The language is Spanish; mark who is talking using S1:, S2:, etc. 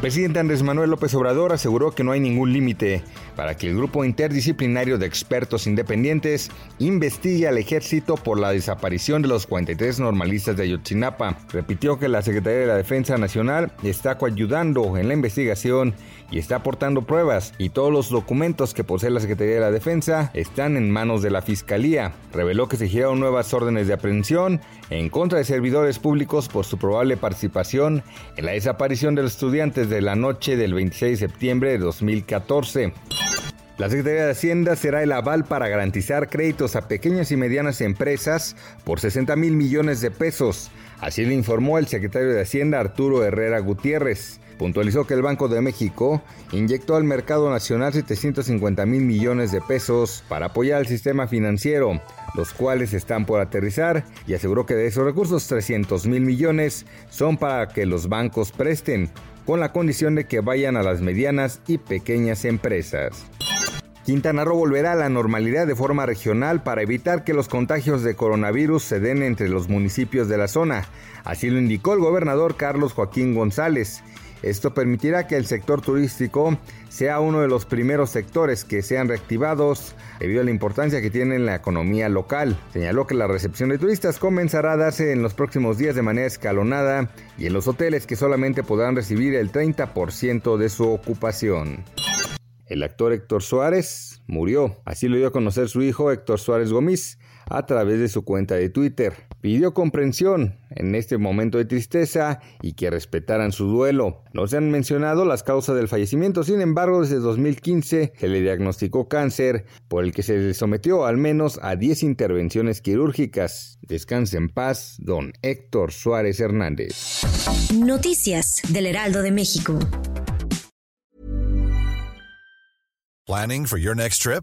S1: Presidente Andrés Manuel López Obrador aseguró que no hay ningún límite para que el grupo interdisciplinario de expertos independientes investigue al ejército por la desaparición de los 43 normalistas de Ayotzinapa. Repitió que la Secretaría de la Defensa Nacional está coayudando en la investigación y está aportando pruebas y todos los documentos que posee la Secretaría de la Defensa están en manos de la Fiscalía. Reveló que se giraron nuevas órdenes de aprehensión en contra de servidores públicos por su probable participación en la desaparición de los estudiantes de la noche del 26 de septiembre de 2014. La Secretaría de Hacienda será el aval para garantizar créditos a pequeñas y medianas empresas por 60 mil millones de pesos. Así lo informó el secretario de Hacienda Arturo Herrera Gutiérrez. Puntualizó que el Banco de México inyectó al mercado nacional 750 mil millones de pesos para apoyar al sistema financiero, los cuales están por aterrizar, y aseguró que de esos recursos 300 mil millones son para que los bancos presten, con la condición de que vayan a las medianas y pequeñas empresas. Quintana Roo volverá a la normalidad de forma regional para evitar que los contagios de coronavirus se den entre los municipios de la zona. Así lo indicó el gobernador Carlos Joaquín González. Esto permitirá que el sector turístico sea uno de los primeros sectores que sean reactivados debido a la importancia que tiene en la economía local. Señaló que la recepción de turistas comenzará a darse en los próximos días de manera escalonada y en los hoteles que solamente podrán recibir el 30% de su ocupación. El actor Héctor Suárez murió, así lo dio a conocer su hijo Héctor Suárez Gómez a través de su cuenta de Twitter. Pidió comprensión en este momento de tristeza y que respetaran su duelo. No se han mencionado las causas del fallecimiento, sin embargo, desde 2015 se le diagnosticó cáncer, por el que se le sometió al menos a 10 intervenciones quirúrgicas. Descanse en paz, don Héctor Suárez Hernández.
S2: Noticias del Heraldo de México.
S3: Planning for your next trip?